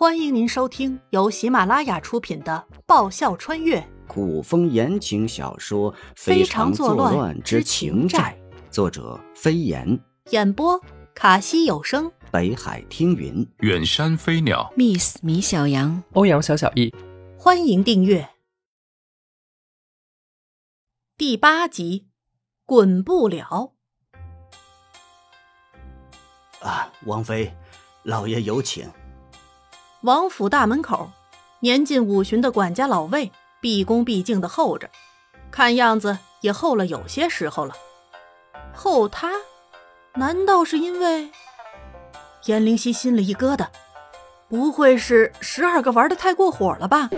欢迎您收听由喜马拉雅出品的《爆笑穿越。古风言情小说《非常作乱之情债》，作者飞檐，演播卡西有声，北海听云，远山飞鸟，Miss 米小羊，欧阳小小易，欢迎订阅。第八集《滚不了》啊，王妃，老爷有请。王府大门口，年近五旬的管家老魏毕恭毕敬的候着，看样子也候了有些时候了。候他，难道是因为？颜灵溪心里一疙瘩，不会是十二个玩的太过火了吧？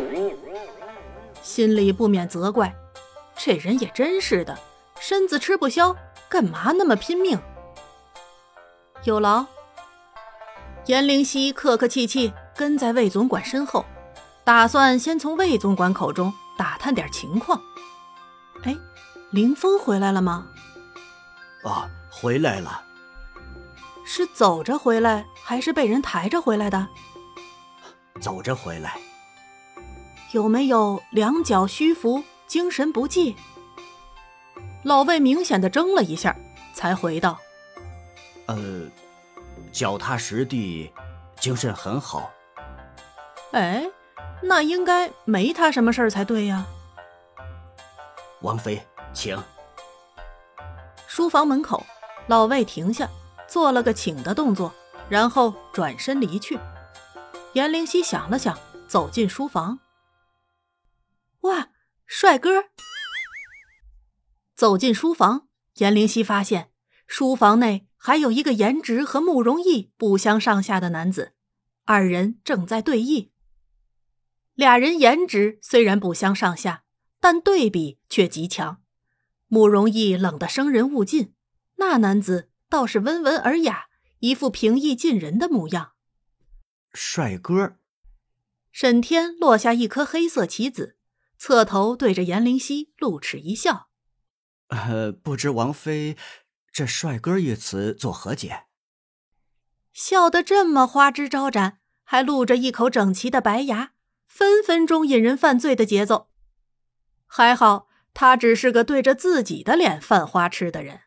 心里不免责怪，这人也真是的，身子吃不消，干嘛那么拼命？有劳。颜灵溪客客气气。跟在魏总管身后，打算先从魏总管口中打探点情况。哎，林峰回来了吗？啊，回来了。是走着回来，还是被人抬着回来的？走着回来。有没有两脚虚浮、精神不济？老魏明显的怔了一下，才回道：“呃，脚踏实地，精神很好。”哎，那应该没他什么事儿才对呀。王妃，请。书房门口，老魏停下，做了个请的动作，然后转身离去。颜灵溪想了想，走进书房。哇，帅哥！走进书房，颜灵溪发现书房内还有一个颜值和慕容逸不相上下的男子，二人正在对弈。俩人颜值虽然不相上下，但对比却极强。慕容逸冷得生人勿近，那男子倒是温文尔雅，一副平易近人的模样。帅哥，沈天落下一颗黑色棋子，侧头对着颜灵溪露齿一笑：“呃，不知王妃这‘帅哥’一词作何解？”笑得这么花枝招展，还露着一口整齐的白牙。分分钟引人犯罪的节奏，还好他只是个对着自己的脸犯花痴的人。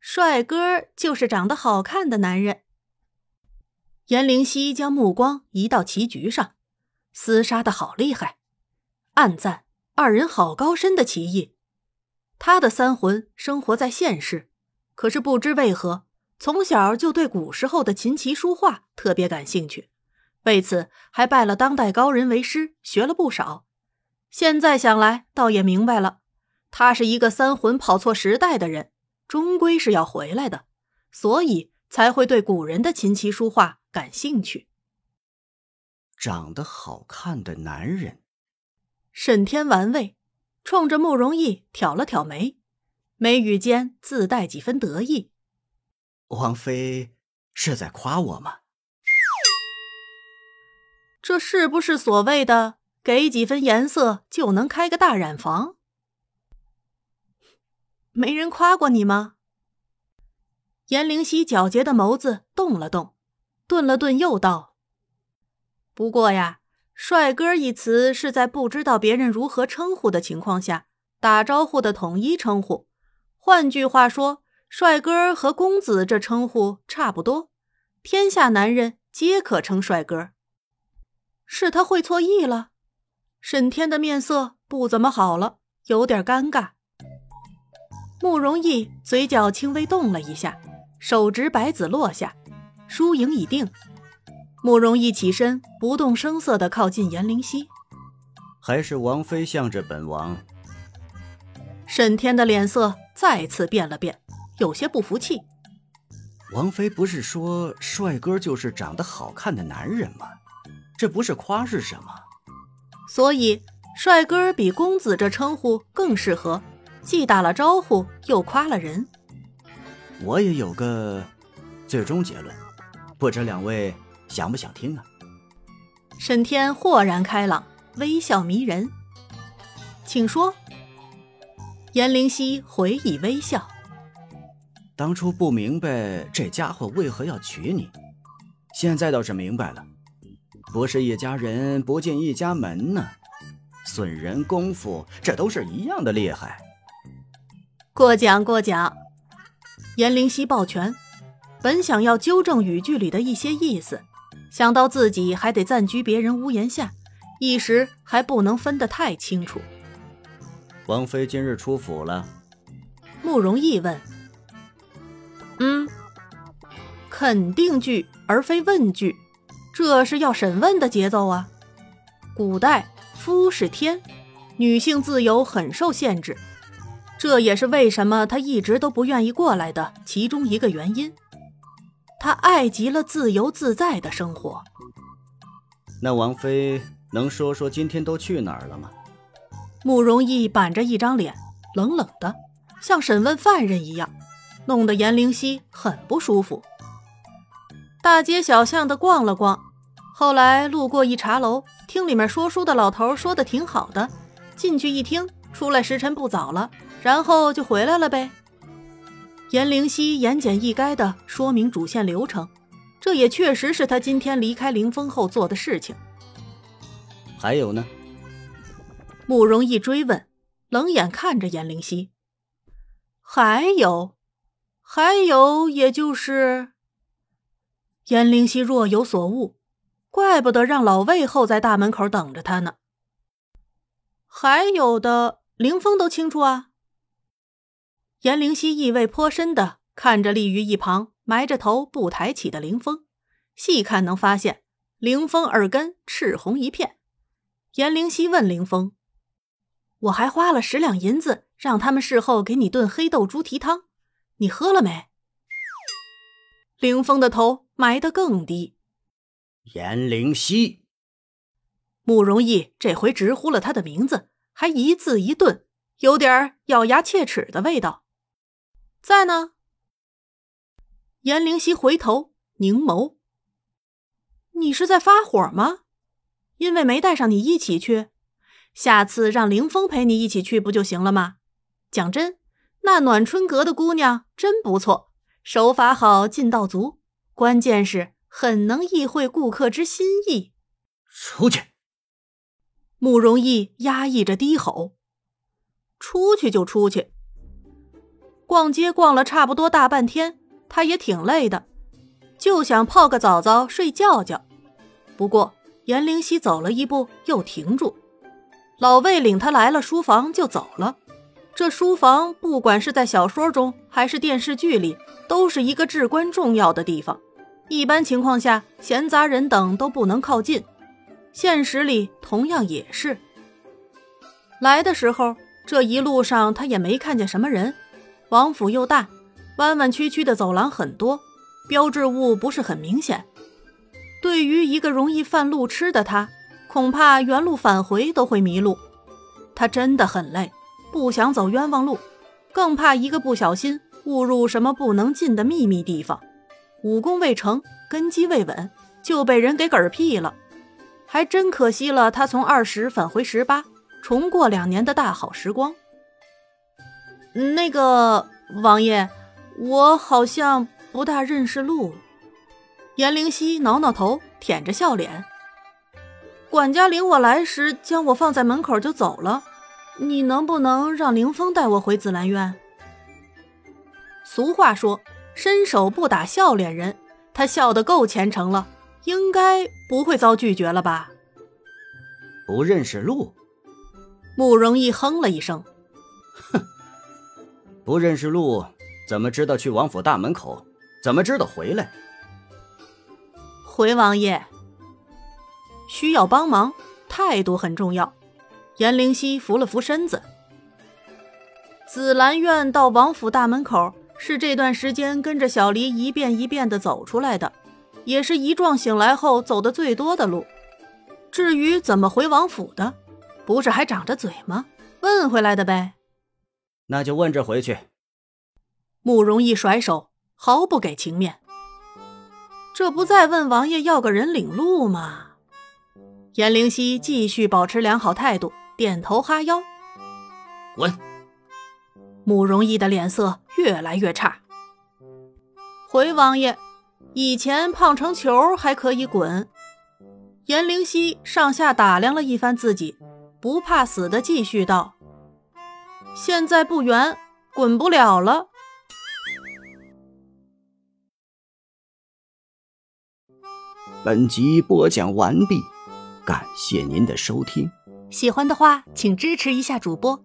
帅哥就是长得好看的男人。颜灵溪将目光移到棋局上，厮杀的好厉害，暗赞二人好高深的棋艺。他的三魂生活在现世，可是不知为何，从小就对古时候的琴棋书画特别感兴趣。为此，还拜了当代高人为师，学了不少。现在想来，倒也明白了，他是一个三魂跑错时代的人，终归是要回来的，所以才会对古人的琴棋书画感兴趣。长得好看的男人，沈天玩味，冲着慕容逸挑了挑眉，眉宇间自带几分得意。王妃是在夸我吗？这是不是所谓的给几分颜色就能开个大染房？没人夸过你吗？颜灵溪皎洁的眸子动了动，顿了顿，又道：“不过呀，帅哥一词是在不知道别人如何称呼的情况下打招呼的统一称呼。换句话说，帅哥和公子这称呼差不多，天下男人皆可称帅哥。”是他会错意了，沈天的面色不怎么好了，有点尴尬。慕容逸嘴角轻微动了一下，手执白子落下，输赢已定。慕容逸起身，不动声色地靠近颜灵溪。还是王妃向着本王。沈天的脸色再次变了变，有些不服气。王妃不是说帅哥就是长得好看的男人吗？这不是夸是什么？所以帅哥比公子这称呼更适合，既打了招呼又夸了人。我也有个最终结论，不知两位想不想听啊？沈天豁然开朗，微笑迷人，请说。颜灵溪回以微笑。当初不明白这家伙为何要娶你，现在倒是明白了。不是一家人不进一家门呢。损人功夫，这都是一样的厉害。过奖过奖。颜灵犀抱拳，本想要纠正语句里的一些意思，想到自己还得暂居别人屋檐下，一时还不能分得太清楚。王妃今日出府了？慕容逸问。嗯，肯定句而非问句，这是要审问的节奏啊。古代夫是天，女性自由很受限制。这也是为什么她一直都不愿意过来的其中一个原因。他爱极了自由自在的生活。那王妃能说说今天都去哪儿了吗？慕容逸板着一张脸，冷冷的，像审问犯人一样，弄得颜灵犀很不舒服。大街小巷的逛了逛，后来路过一茶楼，听里面说书的老头说的挺好的，进去一听，出来时辰不早了。然后就回来了呗。颜灵犀言简意赅的说明主线流程，这也确实是他今天离开凌峰后做的事情。还有呢？慕容逸追问，冷眼看着颜灵犀。还有，还有，也就是颜灵犀若有所悟，怪不得让老魏候在大门口等着他呢。还有的，凌风都清楚啊。颜灵犀意味颇深的看着立于一旁、埋着头不抬起的凌风，细看能发现凌风耳根赤红一片。颜灵犀问凌风：“我还花了十两银子让他们事后给你炖黑豆猪蹄汤，你喝了没？”凌风的头埋得更低。颜灵犀，慕容易这回直呼了他的名字，还一字一顿，有点咬牙切齿的味道。在呢。颜灵犀回头凝眸：“你是在发火吗？因为没带上你一起去，下次让凌风陪你一起去不就行了吗？讲真，那暖春阁的姑娘真不错，手法好，劲道足，关键是很能意会顾客之心意。”出去！慕容逸压抑着低吼：“出去就出去。”逛街逛了差不多大半天，他也挺累的，就想泡个澡澡睡觉觉。不过颜灵犀走了一步又停住，老魏领他来了书房就走了。这书房不管是在小说中还是电视剧里，都是一个至关重要的地方。一般情况下，闲杂人等都不能靠近。现实里同样也是。来的时候，这一路上他也没看见什么人。王府又大，弯弯曲曲的走廊很多，标志物不是很明显。对于一个容易犯路痴的他，恐怕原路返回都会迷路。他真的很累，不想走冤枉路，更怕一个不小心误入什么不能进的秘密地方，武功未成，根基未稳，就被人给嗝屁了。还真可惜了他从二十返回十八，重过两年的大好时光。那个王爷，我好像不大认识路。颜灵犀挠挠头，舔着笑脸。管家领我来时，将我放在门口就走了。你能不能让凌风带我回紫兰院？俗话说，伸手不打笑脸人。他笑得够虔诚了，应该不会遭拒绝了吧？不认识路。慕容逸哼了一声，哼。不认识路，怎么知道去王府大门口？怎么知道回来？回王爷，需要帮忙，态度很重要。颜灵犀扶了扶身子。紫兰院到王府大门口，是这段时间跟着小黎一遍一遍的走出来的，也是一状醒来后走的最多的路。至于怎么回王府的，不是还长着嘴吗？问回来的呗。那就问着回去。慕容一甩手，毫不给情面。这不再问王爷要个人领路吗？颜灵犀继续保持良好态度，点头哈腰。滚！慕容逸的脸色越来越差。回王爷，以前胖成球还可以滚，颜灵犀上下打量了一番自己，不怕死的继续道：“现在不圆，滚不了了。”本集播讲完毕，感谢您的收听。喜欢的话，请支持一下主播，